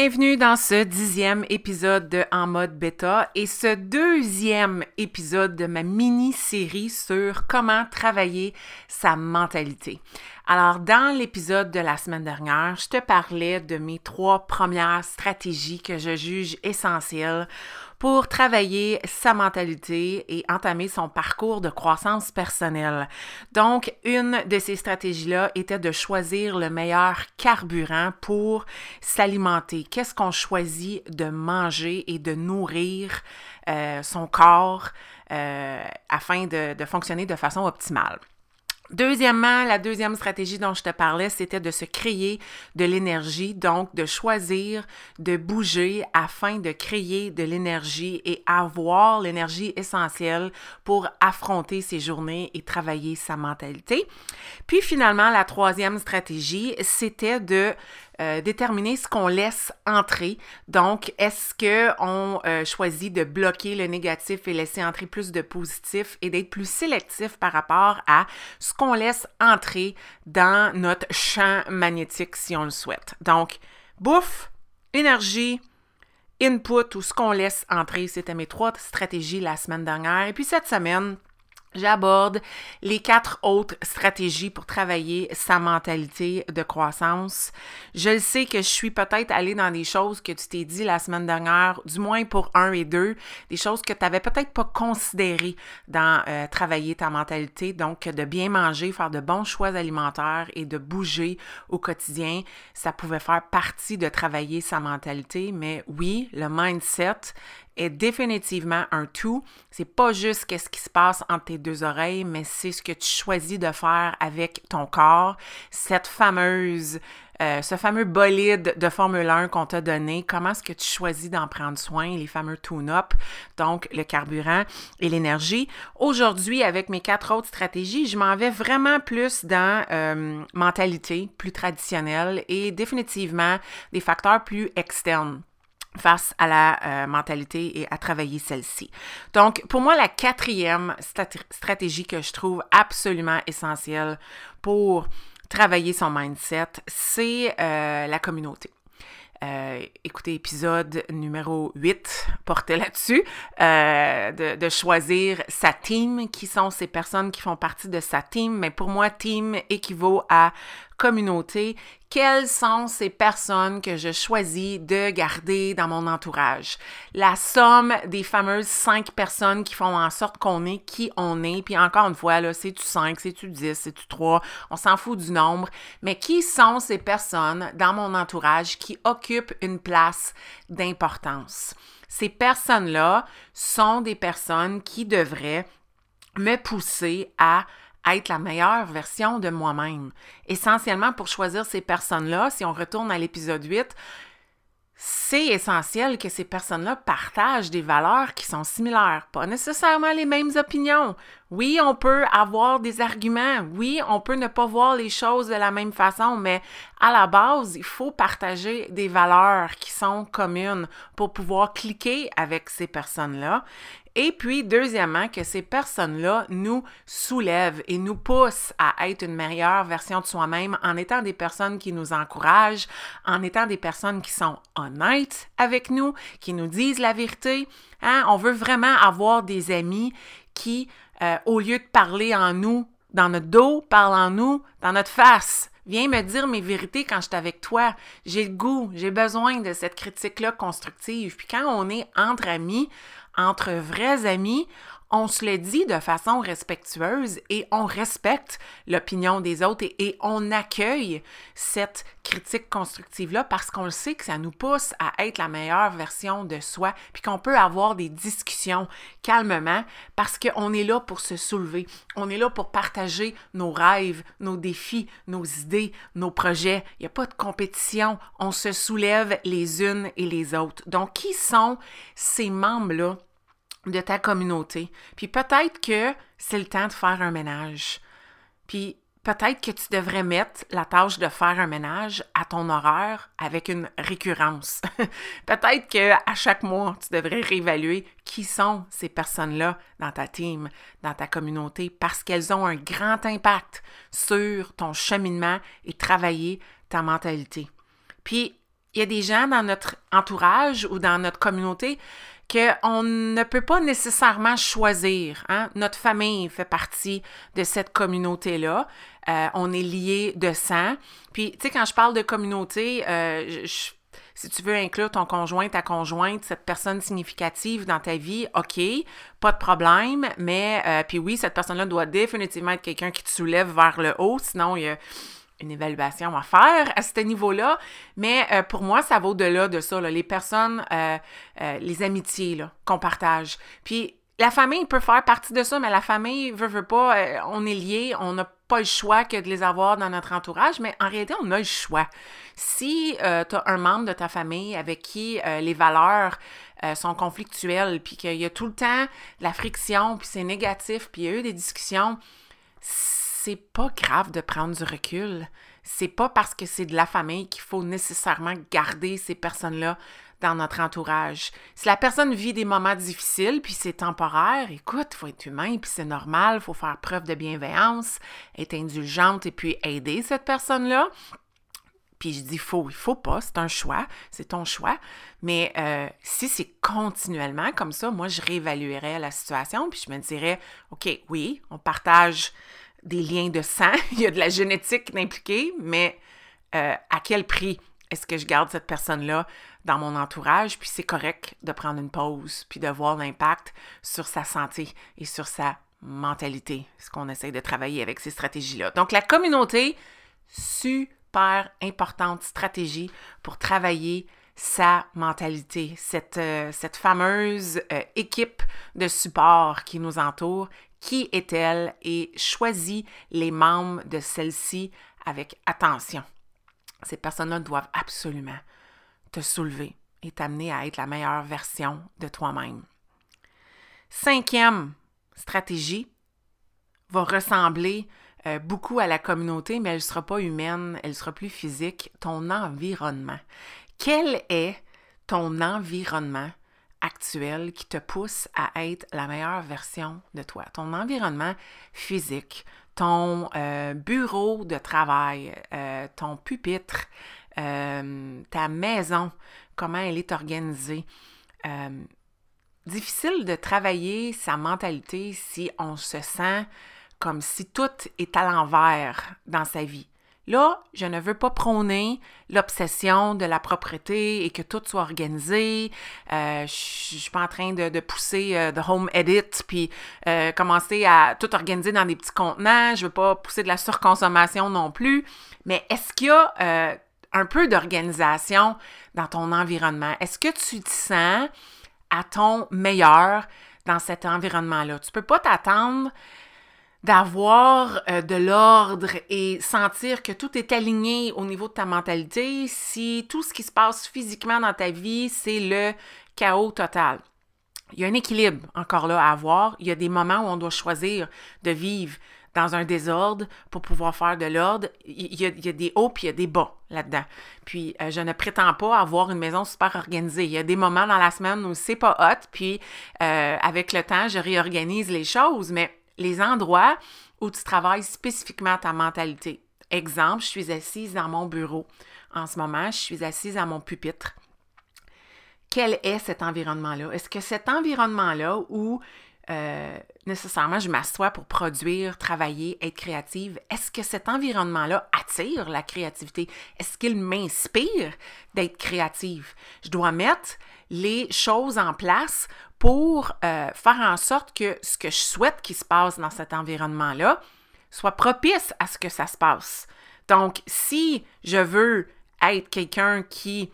Bienvenue dans ce dixième épisode de En mode bêta et ce deuxième épisode de ma mini-série sur comment travailler sa mentalité. Alors, dans l'épisode de la semaine dernière, je te parlais de mes trois premières stratégies que je juge essentielles pour travailler sa mentalité et entamer son parcours de croissance personnelle. Donc, une de ces stratégies-là était de choisir le meilleur carburant pour s'alimenter. Qu'est-ce qu'on choisit de manger et de nourrir euh, son corps euh, afin de, de fonctionner de façon optimale? Deuxièmement, la deuxième stratégie dont je te parlais, c'était de se créer de l'énergie, donc de choisir de bouger afin de créer de l'énergie et avoir l'énergie essentielle pour affronter ses journées et travailler sa mentalité. Puis finalement, la troisième stratégie, c'était de euh, déterminer ce qu'on laisse entrer. Donc, est-ce qu'on euh, choisit de bloquer le négatif et laisser entrer plus de positif et d'être plus sélectif par rapport à ce qu'on laisse entrer dans notre champ magnétique si on le souhaite? Donc, bouffe, énergie, input ou ce qu'on laisse entrer, c'était mes trois stratégies la semaine dernière. Et puis cette semaine, J'aborde les quatre autres stratégies pour travailler sa mentalité de croissance. Je sais que je suis peut-être allée dans des choses que tu t'es dit la semaine dernière, du moins pour un et deux, des choses que tu n'avais peut-être pas considérées dans euh, travailler ta mentalité. Donc, de bien manger, faire de bons choix alimentaires et de bouger au quotidien, ça pouvait faire partie de travailler sa mentalité. Mais oui, le mindset est définitivement un tout. C'est pas juste qu'est-ce qui se passe entre tes deux oreilles, mais c'est ce que tu choisis de faire avec ton corps. Cette fameuse, euh, ce fameux bolide de Formule 1 qu'on t'a donné, comment est-ce que tu choisis d'en prendre soin, les fameux tune-up, donc le carburant et l'énergie? Aujourd'hui, avec mes quatre autres stratégies, je m'en vais vraiment plus dans euh, mentalité plus traditionnelle et définitivement des facteurs plus externes face à la euh, mentalité et à travailler celle-ci. Donc, pour moi, la quatrième stratégie que je trouve absolument essentielle pour travailler son mindset, c'est euh, la communauté. Euh, écoutez, épisode numéro 8 porté là-dessus, de, de, choisir sa team, qui sont ces personnes qui font partie de sa team. Mais pour moi, team équivaut à communauté, quelles sont ces personnes que je choisis de garder dans mon entourage? La somme des fameuses cinq personnes qui font en sorte qu'on est qui on est. Puis encore une fois, là, c'est-tu cinq, c'est-tu dix, c'est-tu trois, on s'en fout du nombre. Mais qui sont ces personnes dans mon entourage qui occupent une place d'importance? Ces personnes-là sont des personnes qui devraient me pousser à être la meilleure version de moi-même. Essentiellement, pour choisir ces personnes-là, si on retourne à l'épisode 8, c'est essentiel que ces personnes-là partagent des valeurs qui sont similaires, pas nécessairement les mêmes opinions. Oui, on peut avoir des arguments, oui, on peut ne pas voir les choses de la même façon, mais à la base, il faut partager des valeurs qui sont communes pour pouvoir cliquer avec ces personnes-là. Et puis, deuxièmement, que ces personnes-là nous soulèvent et nous poussent à être une meilleure version de soi-même en étant des personnes qui nous encouragent, en étant des personnes qui sont honnêtes avec nous, qui nous disent la vérité. Hein? On veut vraiment avoir des amis qui, euh, au lieu de parler en nous, dans notre dos, parlent en nous, dans notre face. Viens me dire mes vérités quand je suis avec toi. J'ai le goût, j'ai besoin de cette critique-là constructive. Puis quand on est entre amis, entre vrais amis, on se le dit de façon respectueuse et on respecte l'opinion des autres et, on accueille cette critique constructive-là parce qu'on le sait que ça nous pousse à être la meilleure version de soi, puis qu'on peut avoir des discussions calmement parce qu'on est là pour se soulever, on est là pour partager nos rêves, nos défis, nos idées, nos projets. Il n'y a pas de compétition, on se soulève les unes et les autres. Donc, qui sont ces membres-là de ta communauté. Puis peut-être que c'est le temps de faire un ménage. Puis peut-être que tu devrais mettre la tâche de faire un ménage à ton horaire avec une récurrence. peut-être que à chaque mois, tu devrais réévaluer qui sont ces personnes-là dans ta team, dans ta communauté, parce qu'elles ont un grand impact sur ton cheminement et travailler ta mentalité. Puis, il y a des gens dans notre entourage ou dans notre communauté qu'on ne peut pas nécessairement choisir. Hein. Notre famille fait partie de cette communauté-là. Euh, on est lié de sang. Puis, tu sais, quand je parle de communauté, euh, si tu veux inclure ton conjoint, ta conjointe, cette personne significative dans ta vie, OK, pas de problème, mais euh, puis oui, cette personne-là doit définitivement être quelqu'un qui te soulève vers le haut, sinon il y a une évaluation à faire à ce niveau-là, mais euh, pour moi, ça va au-delà de ça, les personnes, euh, euh, les amitiés qu'on partage. Puis la famille peut faire partie de ça, mais la famille veut, veut pas, on est liés, on n'a pas le choix que de les avoir dans notre entourage, mais en réalité, on a le choix. Si tu as un membre de ta famille avec qui les valeurs sont conflictuelles, puis qu'il y a tout le temps la friction, puis c'est négatif, puis il y a eu des discussions, c'est pas grave de prendre du recul. C'est pas parce que c'est de la famille qu'il faut nécessairement garder ces personnes-là dans notre entourage. Si la personne vit des moments difficiles, puis c'est temporaire, écoute, il faut être humain, puis c'est normal, il faut faire preuve de bienveillance, être indulgente et puis aider cette personne-là. Puis je dis faut, il faut pas, c'est un choix, c'est ton choix. Mais euh, si c'est continuellement comme ça, moi je réévaluerais la situation, puis je me dirais, OK, oui, on partage des liens de sang, il y a de la génétique impliquée, mais euh, à quel prix est-ce que je garde cette personne-là dans mon entourage? Puis c'est correct de prendre une pause, puis de voir l'impact sur sa santé et sur sa mentalité, ce qu'on essaie de travailler avec ces stratégies-là. Donc la communauté, super importante stratégie pour travailler sa mentalité, cette, euh, fameuse euh, équipe de support qui nous entoure, qui est-elle et choisis les membres de celle-ci avec attention. Ces personnes-là doivent absolument te soulever et t'amener à être la meilleure version de toi-même. Cinquième stratégie va ressembler euh, beaucoup à la communauté, mais elle ne sera pas humaine, elle sera plus physique, ton environnement. Quel est ton environnement actuel qui te pousse à être la meilleure version de toi. Ton environnement physique, ton euh, bureau de travail, euh, ton pupitre, euh, ta maison, comment elle est organisée. difficile de travailler sa mentalité si on se sent comme si tout est à l'envers dans sa vie. Là, je ne veux pas prôner l'obsession de la propreté et que tout soit organisé. Euh, je ne suis pas en train de, pousser euh, de home edit puis euh, commencer à tout organiser dans des petits contenants. Je ne veux pas pousser de la surconsommation non plus. Mais est-ce qu'il y a un peu d'organisation dans ton environnement? Est-ce que tu te sens à ton meilleur dans cet environnement-là? Tu ne peux pas t'attendre d'avoir euh, de l'ordre et sentir que tout est aligné au niveau de ta mentalité si tout ce qui se passe physiquement dans ta vie, c'est le chaos total. Il y a un équilibre encore là à avoir. Il y a des moments où on doit choisir de vivre dans un désordre pour pouvoir faire de l'ordre. Il y, a, des hauts puis il y a des bas là-dedans. Puis euh, je ne prétends pas avoir une maison super organisée. Il y a des moments dans la semaine où c'est pas hot, puis euh, avec le temps, je réorganise les choses, mais les endroits où tu travailles spécifiquement ta mentalité. Exemple, je suis assise dans mon bureau. En ce moment, je suis assise à mon pupitre. Quel est cet environnement-là? Est-ce que cet environnement-là où euh, nécessairement je m'assois pour produire, travailler, être créative, est-ce que cet environnement-là attire la créativité? Est-ce qu'il m'inspire d'être créative? Je dois mettre les choses en place pour euh, faire en sorte que ce que je souhaite qu'il se passe dans cet environnement-là soit propice à ce que ça se passe. Donc, si je veux être quelqu'un qui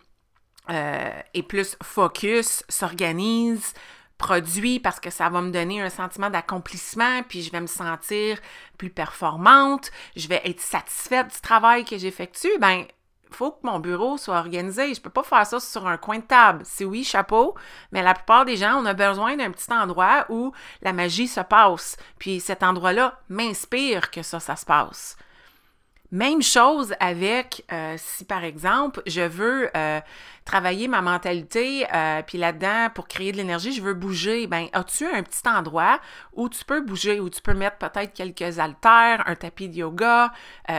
euh, est plus focus, s'organise, produit parce que ça va me donner un sentiment d'accomplissement, puis je vais me sentir plus performante, je vais être satisfaite du travail que j'effectue, ben faut que mon bureau soit organisé. Je peux pas faire ça sur un coin de table. C'est oui, chapeau, mais la plupart des gens, on a besoin d'un petit endroit où la magie se passe. Puis cet endroit-là m'inspire que ça, ça se passe. Même chose avec euh, si par exemple je veux euh, travailler ma mentalité, euh, puis là-dedans pour créer de l'énergie, je veux bouger. Ben, as-tu un petit endroit où tu peux bouger, où tu peux mettre peut-être quelques haltères, un tapis de yoga,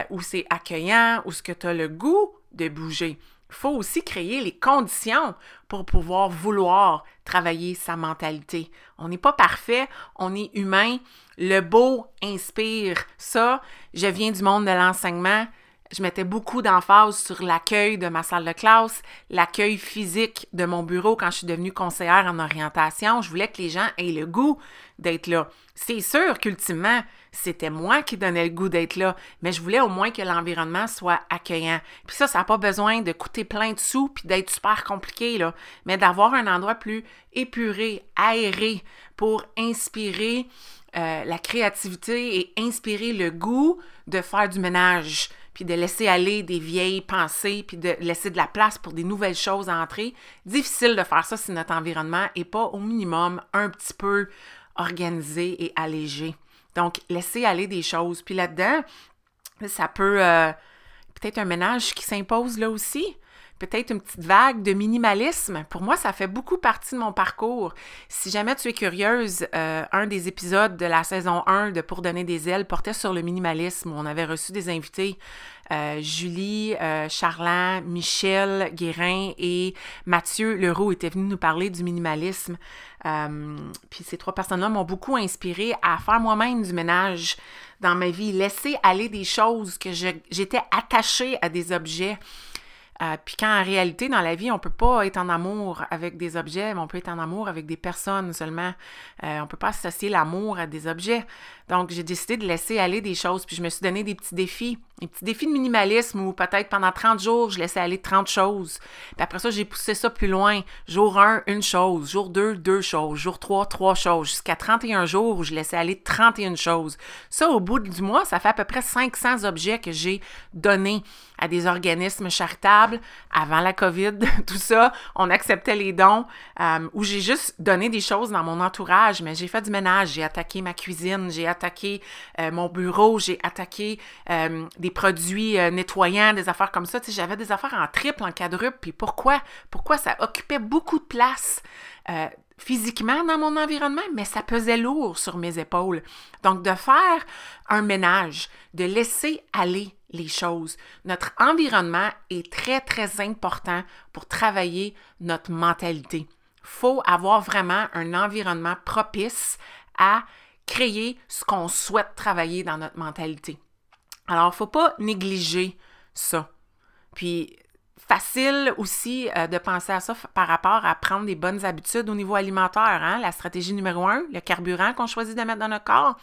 où c'est accueillant, où ce que tu as le goût de bouger. Il faut aussi créer les conditions pour pouvoir vouloir travailler sa mentalité. On n'est pas parfait, on est humain. Le beau inspire ça. Je viens du monde de l'enseignement. Je mettais beaucoup d'emphase sur l'accueil de ma salle de classe, l'accueil physique de mon bureau quand je suis devenue conseillère en orientation. Je voulais que les gens aient le goût d'être là. C'est sûr qu'ultimement, c'était moi qui donnais le goût d'être là, mais je voulais au moins que l'environnement soit accueillant. Puis ça, ça n'a pas besoin de coûter plein de sous puis d'être super compliqué, mais d'avoir un endroit plus épuré, aéré pour inspirer euh, la créativité et inspirer le goût de faire du ménage, puis de laisser aller des vieilles pensées, puis de laisser de la place pour des nouvelles choses entrer. Difficile de faire ça si notre environnement n'est pas au minimum un petit peu organisé et allégé. Donc, laisser aller des choses. Puis là-dedans, ça peut euh, peut-être un ménage qui s'impose là aussi. Peut-être une petite vague de minimalisme. Pour moi, ça fait beaucoup partie de mon parcours. Si jamais tu es curieuse, euh, un des épisodes de la saison 1 de Pour donner des ailes portait sur le minimalisme. On avait reçu des invités euh, Julie, euh, Michel Guérin et Mathieu Leroux étaient venus nous parler du minimalisme. Euh, puis ces trois personnes-là m'ont beaucoup inspiré à faire moi-même du ménage dans ma vie, laisser aller des choses que j'étais attachée à des objets. Euh, puis quand en réalité, dans la vie, on peut pas être en amour avec des objets, mais on peut être en amour avec des personnes seulement. Euh, on peut pas associer l'amour à des objets. Donc, j'ai décidé de laisser aller des choses, puis je me suis donné des petits défis, des petits défis de minimalisme où peut-être pendant 30 jours, je laissais aller 30 choses. Puis après ça, j'ai poussé ça plus loin. Jour 1, une chose. Jour 2, deux choses. Jour 3, trois choses. Jusqu'à 31 jours où je laissais aller 31 choses. Ça, au bout du mois, ça fait à peu près 500 objets que j'ai donnés à des organismes charitables avant la COVID, tout ça. On acceptait les dons, euh, où j'ai juste donné des choses dans mon entourage, mais j'ai fait du ménage, j'ai attaqué ma cuisine, j'ai attaqué euh, mon bureau, j'ai attaqué euh, des produits euh, nettoyants, des affaires comme ça. J'avais des affaires en triple, en quadruple. Puis pourquoi? Pourquoi ça occupait beaucoup de place? physiquement dans mon environnement, mais ça pesait lourd sur mes épaules. Donc, de faire un ménage, de laisser aller les choses. Notre environnement est très, très important pour travailler notre mentalité. faut avoir vraiment un environnement propice à créer ce qu'on souhaite travailler dans notre mentalité. Alors, il ne faut pas négliger ça. Puis, facile aussi euh, de penser à ça par rapport à prendre des bonnes habitudes au niveau alimentaire. Hein? La stratégie numéro un, le carburant qu'on choisit de mettre dans notre corps.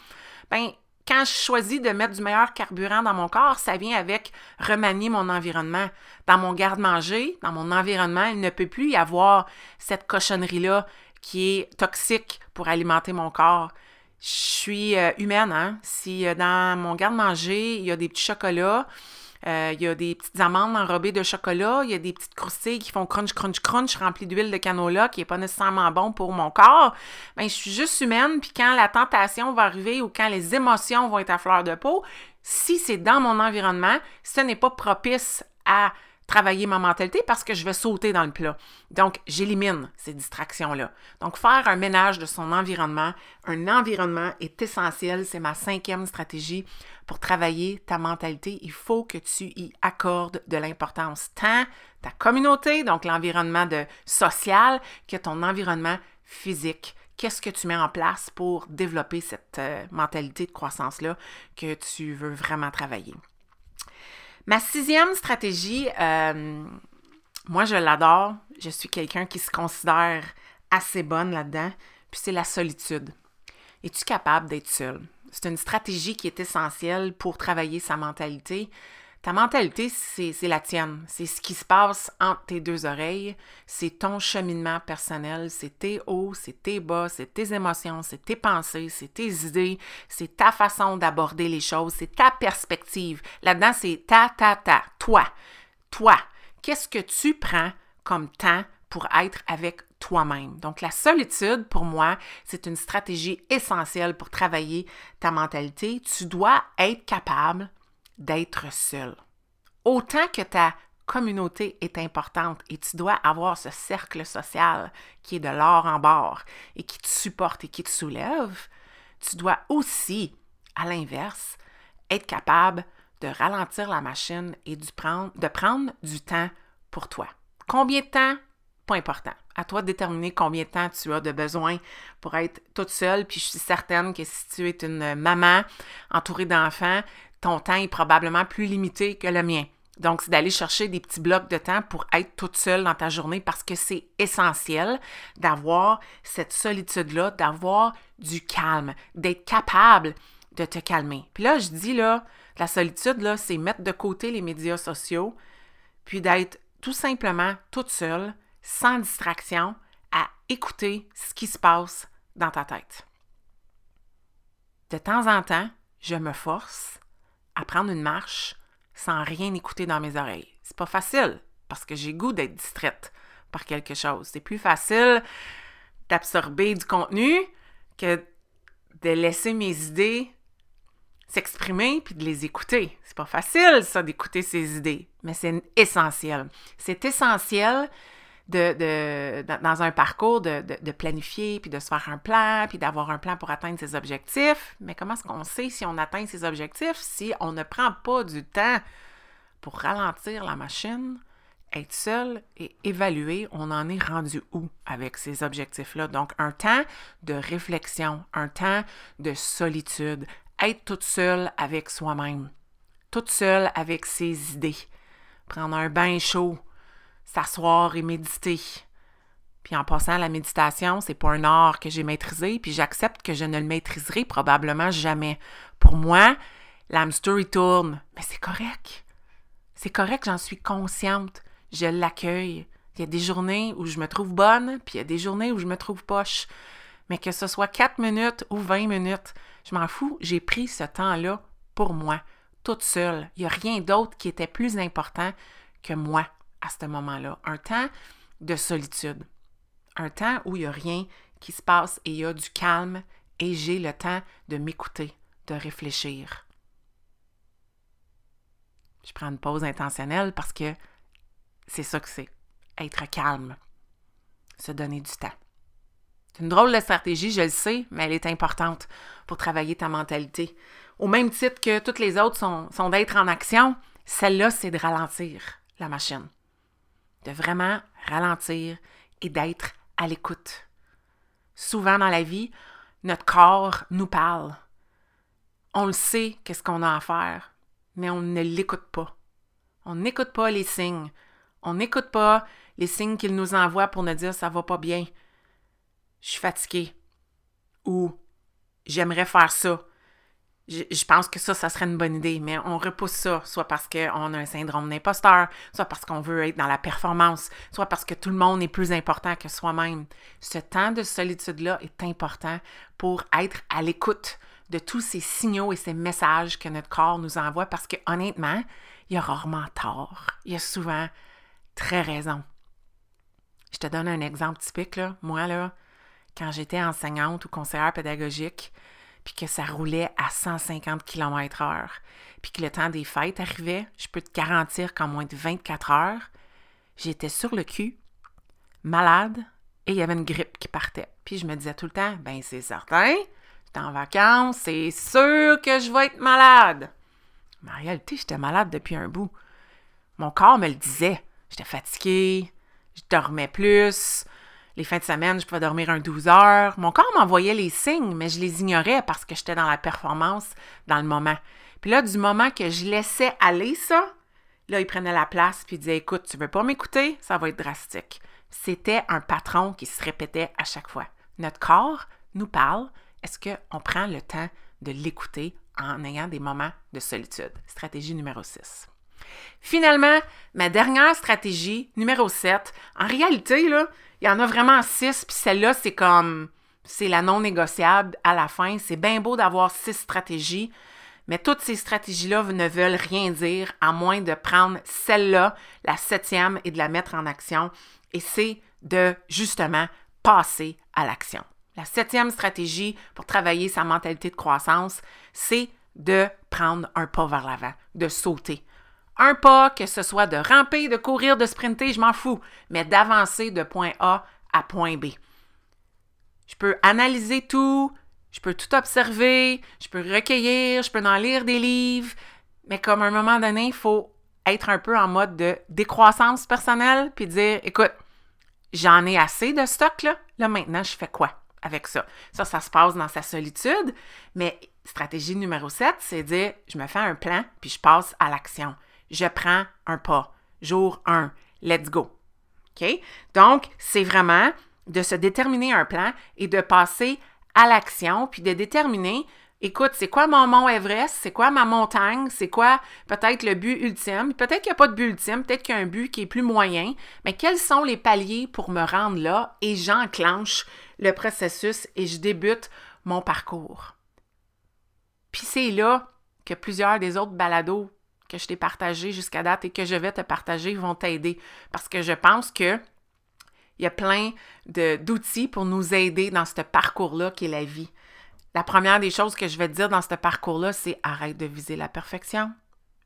Ben, quand je choisis de mettre du meilleur carburant dans mon corps, ça vient avec remanier mon environnement. Dans mon garde-manger, dans mon environnement, il ne peut plus y avoir cette cochonnerie-là qui est toxique pour alimenter mon corps. Je suis euh, humaine, hein? Si euh, dans mon garde-manger, il y a des petits chocolats, euh, il y a des petites amandes enrobées de chocolat, il y a des petites croustilles qui font crunch, crunch, crunch, remplies d'huile de canola, qui n'est pas nécessairement bon pour mon corps. Ben, je suis juste humaine, puis quand la tentation va arriver ou quand les émotions vont être à fleur de peau, si c'est dans mon environnement, ce n'est pas propice à travailler ma mentalité parce que je vais sauter dans le plat. Donc, j'élimine ces distractions-là. Donc, faire un ménage de son environnement, un environnement est essentiel. C'est ma cinquième stratégie pour travailler ta mentalité. Il faut que tu y accordes de l'importance, tant ta communauté, donc l'environnement social, que ton environnement physique qu'est-ce que tu mets en place pour développer cette euh, mentalité de croissance-là que tu veux vraiment travailler? Ma sixième stratégie, euh, moi je l'adore, je suis quelqu'un qui se considère assez bonne là-dedans, puis c'est la solitude. Es-tu capable d'être seul? C'est une stratégie qui est essentielle pour travailler sa mentalité. Ta mentalité, c'est la tienne. C'est ce qui se passe entre tes deux oreilles. C'est ton cheminement personnel. C'est tes hauts, c'est tes bas, c'est tes émotions, c'est tes pensées, c'est tes idées, c'est ta façon d'aborder les choses, c'est ta perspective. Là-dedans, c'est ta, ta, ta. Toi. Toi. Qu'est-ce que tu prends comme temps pour être avec toi-même? Donc, la solitude, pour moi, c'est une stratégie essentielle pour travailler ta mentalité. Tu dois être capable d'être seul. Autant que ta communauté est importante et tu dois avoir ce cercle social qui est de l'or en bord et qui te supporte et qui te soulève, tu dois aussi, à l'inverse, être capable de ralentir la machine et de prendre, de prendre du temps pour toi. Combien de temps? Pas important. À toi de déterminer combien de temps tu as de besoin pour être toute seule. Puis je suis certaine que si tu es une maman entourée d'enfants, ton temps est probablement plus limité que le mien. Donc, c'est d'aller chercher des petits blocs de temps pour être toute seule dans ta journée parce que c'est essentiel d'avoir cette solitude-là, d'avoir du calme, d'être capable de te calmer. Puis là, je dis là, la solitude, là, c'est mettre de côté les médias sociaux, puis d'être tout simplement toute seule, sans distraction, à écouter ce qui se passe dans ta tête. De temps en temps, je me force à prendre une marche sans rien écouter dans mes oreilles. C'est pas facile parce que j'ai goût d'être distraite par quelque chose. C'est plus facile d'absorber du contenu que de laisser mes idées s'exprimer puis de les écouter. C'est pas facile ça d'écouter ces idées, mais c'est essentiel. C'est essentiel de, dans un parcours de, de, planifier, puis de se faire un plan, puis d'avoir un plan pour atteindre ses objectifs. Mais comment est-ce qu'on sait si on atteint ses objectifs si on ne prend pas du temps pour ralentir la machine, être seul et évaluer on en est rendu où avec ces objectifs-là? Donc, un temps de réflexion, un temps de solitude, être toute seule avec soi-même, toute seule avec ses idées, prendre un bain chaud, s'asseoir et méditer. Puis en passant, la méditation, c'est pas un art que j'ai maîtrisé, puis j'accepte que je ne le maîtriserai probablement jamais. Pour moi, story tourne, mais c'est correct. C'est correct, j'en suis consciente. Je l'accueille. Il y a des journées où je me trouve bonne, puis il y a des journées où je me trouve poche. Mais que ce soit 4 minutes ou 20 minutes, je m'en fous, j'ai pris ce temps-là pour moi, toute seule. Il n'y a rien d'autre qui était plus important que moi à ce moment-là. Un temps de solitude. Un temps où il n'y a rien qui se passe et il y a du calme et j'ai le temps de m'écouter, de réfléchir. Je prends une pause intentionnelle parce que c'est ça que c'est. Être calme. Se donner du temps. C'est une drôle de stratégie, je le sais, mais elle est importante pour travailler ta mentalité. Au même titre que toutes les autres sont, sont d'être en action, celle-là, c'est de ralentir la machine de vraiment ralentir et d'être à l'écoute. Souvent dans la vie, notre corps nous parle. On le sait qu'est-ce qu'on a à faire, mais on ne l'écoute pas. On n'écoute pas les signes. On n'écoute pas les signes qu'il nous envoie pour nous dire ça va pas bien. Je suis fatigué. Ou j'aimerais faire ça je, pense que ça, ça serait une bonne idée, mais on repousse ça, soit parce qu'on a un syndrome d'imposteur, soit parce qu'on veut être dans la performance, soit parce que tout le monde est plus important que soi-même. Ce temps de solitude-là est important pour être à l'écoute de tous ces signaux et ces messages que notre corps nous envoie, parce que honnêtement, il y a rarement tort. Il y a souvent très raison. Je te donne un exemple typique, là. Moi, là, quand j'étais enseignante ou conseillère pédagogique, puis que ça roulait à 150 km/h, puis que le temps des fêtes arrivait, je peux te garantir qu'en moins de 24 heures, j'étais sur le cul, malade, et il y avait une grippe qui partait. Puis je me disais tout le temps, ben c'est certain, j'étais en vacances, c'est sûr que je vais être malade. Mais en réalité, j'étais malade depuis un bout. Mon corps me le disait. J'étais fatiguée, je dormais plus, Les fins de semaine, je pouvais dormir un 12 heures. Mon corps m'envoyait les signes, mais je les ignorais parce que j'étais dans la performance dans le moment. Puis là, du moment que je laissais aller ça, là, il prenait la place puis il disait Écoute, tu veux pas m'écouter? Ça va être drastique. C'était un patron qui se répétait à chaque fois. Notre corps nous parle. Est-ce qu'on prend le temps de l'écouter en ayant des moments de solitude? Stratégie numéro 6. Finalement, ma dernière stratégie, numéro 7, en réalité, là, il y en a vraiment six, puis celle-là, c'est comme, c'est la non négociable à la fin. C'est bien beau d'avoir six stratégies, mais toutes ces stratégies-là ne veulent rien dire à moins de prendre celle-là, la septième, et de la mettre en action. Et c'est de, justement, passer à l'action. La septième stratégie pour travailler sa mentalité de croissance, c'est de prendre un pas vers l'avant, de sauter. Un pas, que ce soit de ramper, de courir, de sprinter, je m'en fous, mais d'avancer de point A à point B. Je peux analyser tout, je peux tout observer, je peux recueillir, je peux en lire des livres, mais comme à un moment donné, il faut être un peu en mode de décroissance personnelle, puis dire, écoute, j'en ai assez de stock, là, là maintenant, je fais quoi avec ça? Ça, ça se passe dans sa solitude, mais stratégie numéro 7, c'est dire, je me fais un plan, puis je passe à l'action je prends un pas. Jour 1, let's go. OK? Donc, c'est vraiment de se déterminer un plan et de passer à l'action, puis de déterminer, écoute, c'est quoi mon mont Everest, c'est quoi ma montagne, c'est quoi peut-être le but ultime, peut-être qu'il n'y a pas de but ultime, peut-être qu'il y a un but qui est plus moyen, mais quels sont les paliers pour me rendre là et j'enclenche le processus et je débute mon parcours? Puis c'est là que plusieurs des autres balados que je t'ai partagé jusqu'à date et que je vais te partager vont t'aider. Parce que je pense que il y a plein d'outils pour nous aider dans ce parcours-là qui est la vie. La première des choses que je vais te dire dans ce parcours-là, c'est arrête de viser la perfection.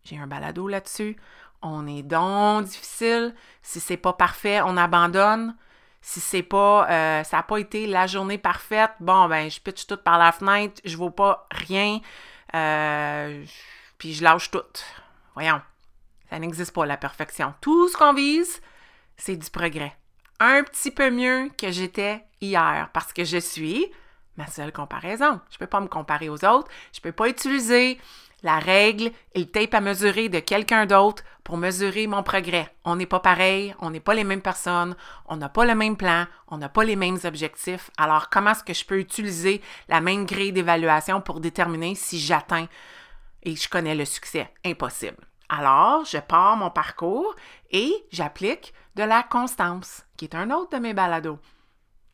J'ai un balado là-dessus. On est donc difficile. Si c'est pas parfait, on abandonne. Si c'est pas, euh, ça n'a pas été la journée parfaite, bon ben je pitch tout par la fenêtre, je vaux pas rien, euh, puis je lâche tout. Voyons, ça n'existe pas la perfection. Tout ce qu'on vise, c'est du progrès. Un petit peu mieux que j'étais hier parce que je suis ma seule comparaison. Je ne peux pas me comparer aux autres. Je ne peux pas utiliser la règle et le tape à mesurer de quelqu'un d'autre pour mesurer mon progrès. On n'est pas pareil, on n'est pas les mêmes personnes, on n'a pas le même plan, on n'a pas les mêmes objectifs. Alors, comment est-ce que je peux utiliser la même grille d'évaluation pour déterminer si j'atteins et je connais le succès? Impossible. Alors, je pars mon parcours et j'applique de la constance, qui est un autre de mes balados.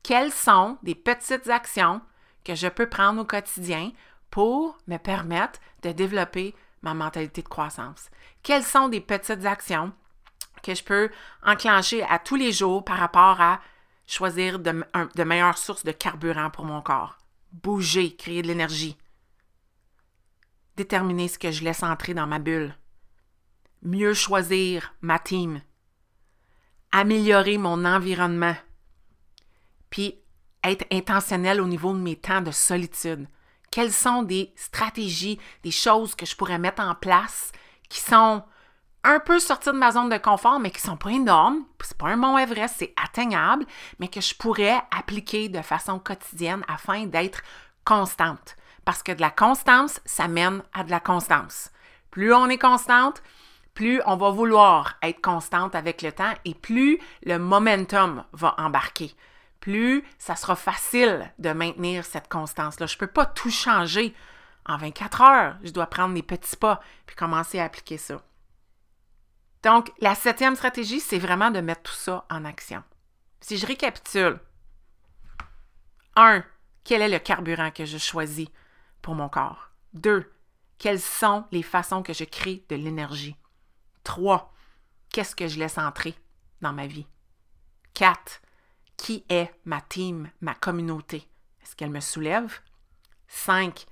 Quelles sont des petites actions que je peux prendre au quotidien pour me permettre de développer ma mentalité de croissance? Quelles sont des petites actions que je peux enclencher à tous les jours par rapport à choisir de, meilleures sources de carburant pour mon corps? Bouger, créer de l'énergie. Déterminer ce que je laisse entrer dans ma bulle mieux choisir ma team, améliorer mon environnement, puis être intentionnel au niveau de mes temps de solitude. Quelles sont des stratégies, des choses que je pourrais mettre en place qui sont un peu sorties de ma zone de confort, mais qui sont pas énormes. C'est pas un mont Everest, c'est atteignable, mais que je pourrais appliquer de façon quotidienne afin d'être constante. Parce que de la constance, ça mène à de la constance. Plus on est constante, plus on va vouloir être constante avec le temps et plus le momentum va embarquer. Plus ça sera facile de maintenir cette constance-là. Je ne peux pas tout changer en 24 heures. Je dois prendre des petits pas puis commencer à appliquer ça. Donc, la septième stratégie, c'est vraiment de mettre tout ça en action. Si je récapitule, 1. Quel est le carburant que je choisis? Pour mon corps? 2. Quelles sont les façons que je crée de l'énergie? 3. Qu'est-ce que je laisse entrer dans ma vie? 4. Qui est ma team, ma communauté? Est-ce qu'elle me soulève? 5.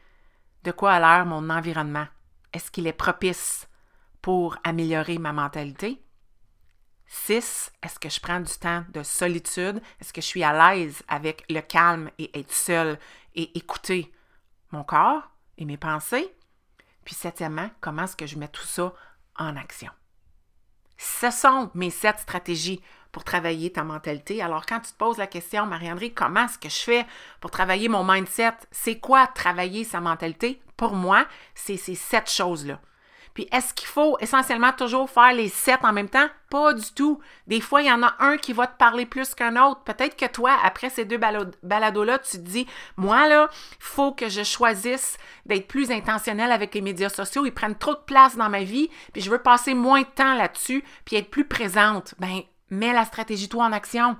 De quoi a l'air mon environnement? Est-ce qu'il est propice pour améliorer ma mentalité? 6. Est-ce que je prends du temps de solitude? Est-ce que je suis à l'aise avec le calme et être seul et écouter mon corps et mes pensées? Puis septièmement, comment est-ce que je mets tout ça en action? Ce sont mes sept stratégies pour travailler ta mentalité. Alors, quand tu te poses la question, Marie-André, comment est-ce que je fais pour travailler mon mindset? C'est quoi travailler sa mentalité? Pour moi, c'est ces sept choses-là. Puis est-ce qu'il faut essentiellement toujours faire les sept en même temps? Pas du tout. Des fois, il y en a un qui va te parler plus qu'un autre. Peut-être que toi, après ces deux balados-là, tu te dis, moi, là, il faut que je choisisse d'être plus intentionnel avec les médias sociaux. Ils prennent trop de place dans ma vie, puis je veux passer moins de temps là-dessus, puis être plus présente. Ben, mets la stratégie toi en action.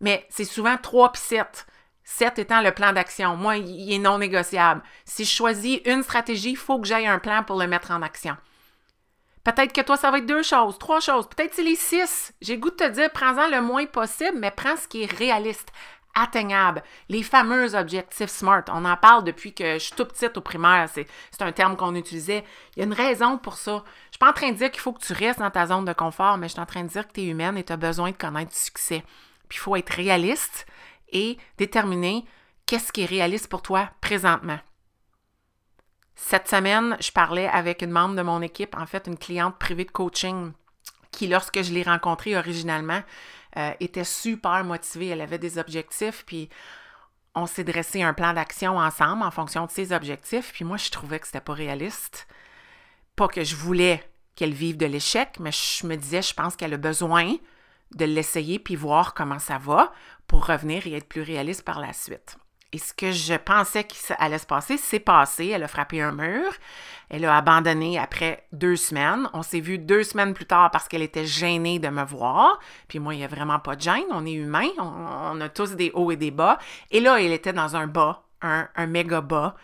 Mais c'est souvent trois puis sept. 7 étant le plan d'action. Moi, il est non négociable. Si je choisis une stratégie, il faut que j'aille un plan pour le mettre en action. Peut-être que toi, ça va être deux choses, trois choses, peut-être c'est les six. J'ai goût de te dire, prends-en le moins possible, mais prends ce qui est réaliste, atteignable. Les fameux objectifs SMART. On en parle depuis que je suis tout petite au primaire. C'est, un terme qu'on utilisait. Il y a une raison pour ça. Je ne suis pas en train de dire qu'il faut que tu restes dans ta zone de confort, mais je suis en train de dire que tu es humaine et tu as besoin de connaître du succès. Puis il faut être réaliste et déterminer qu'est-ce qui est réaliste pour toi présentement. Cette semaine, je parlais avec une membre de mon équipe, en fait, une cliente privée de coaching, qui, lorsque je l'ai rencontrée originalement, euh, était super motivée. Elle avait des objectifs, puis on s'est dressé un plan d'action ensemble en fonction de ses objectifs. Puis moi, je trouvais que c'était pas réaliste. Pas que je voulais qu'elle vive de l'échec, mais je me disais, je pense qu'elle a besoin de l'essayer puis voir comment ça va pour revenir et être plus réaliste par la suite. Et ce que je pensais qu'il allait se passer, c'est passé. Elle a frappé un mur. Elle a abandonné après deux semaines. On s'est vu deux semaines plus tard parce qu'elle était gênée de me voir. Puis moi, il n'y a vraiment pas de gêne. On est humain. On, a tous des hauts et des bas. Et là, elle était dans un bas, un, un méga bas.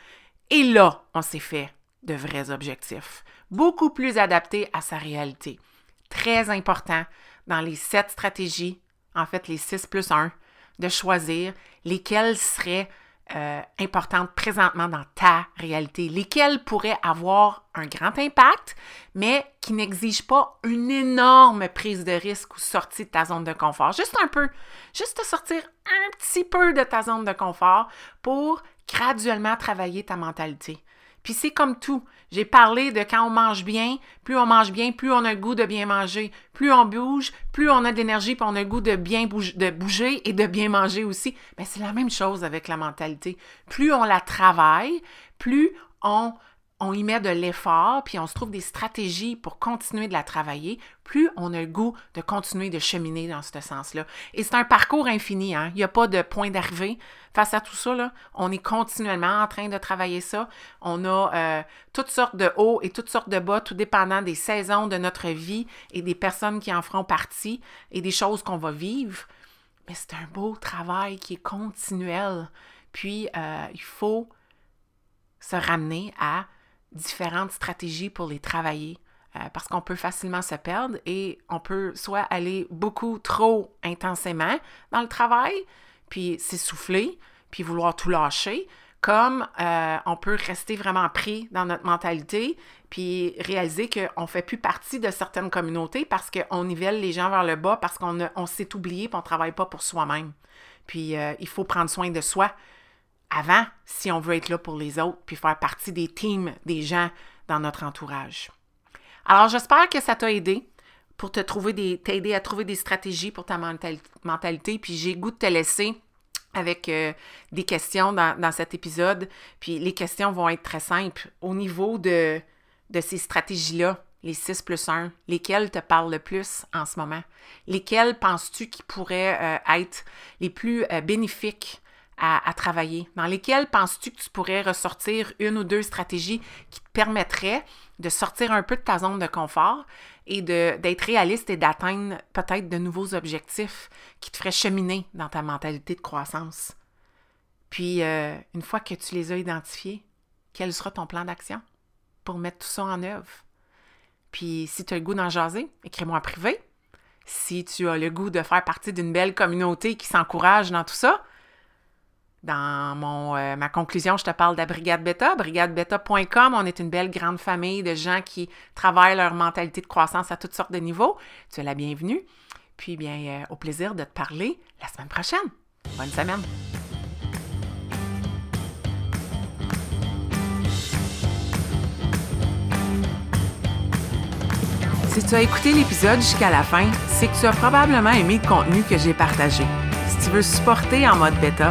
Et là, on s'est fait de vrais objectifs. Beaucoup plus adaptés à sa réalité. Très important dans les sept stratégies, en fait les six plus un, de choisir lesquelles seraient euh, importantes présentement dans ta réalité, lesquelles pourraient avoir un grand impact, mais qui n'exigent pas une énorme prise de risque ou sortie de ta zone de confort. Juste un peu, juste te sortir un petit peu de ta zone de confort pour graduellement travailler ta mentalité. Puis c'est comme tout. J'ai parlé de quand on mange bien, plus on mange bien, plus on a le goût de bien manger. Plus on bouge, plus on a d'énergie, puis on a le goût de bien bouger, de bouger et de bien manger aussi. Mais c'est la même chose avec la mentalité. Plus on la travaille, plus on on y met de l'effort, puis on se trouve des stratégies pour continuer de la travailler, plus on a le goût de continuer de cheminer dans ce sens-là. Et c'est un parcours infini, hein? il n'y a pas de point d'arrivée. Face à tout ça, on est continuellement en train de travailler ça. On a euh, toutes sortes de hauts et toutes sortes de bas, tout dépendant des saisons de notre vie et des personnes qui en feront partie et des choses qu'on va vivre. Mais c'est un beau travail qui est continuel. Puis, euh, il faut se ramener à différentes stratégies pour les travailler euh, parce qu'on peut facilement se perdre et on peut soit aller beaucoup trop intensément dans le travail, puis s'essouffler, puis vouloir tout lâcher, comme euh, on peut rester vraiment pris dans notre mentalité, puis réaliser qu'on ne fait plus partie de certaines communautés parce qu'on nivelle les gens vers le bas, parce qu'on on s'est oublié, puis on ne travaille pas pour soi-même. Puis euh, il faut prendre soin de soi avant si on veut être là pour les autres, puis faire partie des teams des gens dans notre entourage. Alors, j'espère que ça t'a aidé pour te trouver des, t'aider à trouver des stratégies pour ta mentalité. Puis j'ai goût de te laisser avec euh, des questions dans, cet épisode. Puis les questions vont être très simples. Au niveau de, de ces stratégies-là, les 6 plus 1, lesquelles te parlent le plus en ce moment? Lesquelles penses-tu qui pourraient euh, être les plus euh, bénéfiques à, travailler? Dans lesquelles penses-tu que tu pourrais ressortir une ou deux stratégies qui te permettraient de sortir un peu de ta zone de confort et d'être réaliste et d'atteindre peut-être de nouveaux objectifs qui te feraient cheminer dans ta mentalité de croissance? Puis, euh, une fois que tu les as identifiés, quel sera ton plan d'action pour mettre tout ça en œuvre? Puis, si tu as le goût d'en jaser, écris-moi en privé. Si tu as le goût de faire partie d'une belle communauté qui s'encourage dans tout ça, dans mon, euh, ma conclusion, je te parle de la Brigade Beta, brigadebeta.com. On est une belle grande famille de gens qui travaillent leur mentalité de croissance à toutes sortes de niveaux. Tu es la bienvenue. Puis, bien, euh, au plaisir de te parler la semaine prochaine. Bonne semaine. Si tu as écouté l'épisode jusqu'à la fin, c'est que tu as probablement aimé le contenu que j'ai partagé. Si tu veux supporter en mode bêta,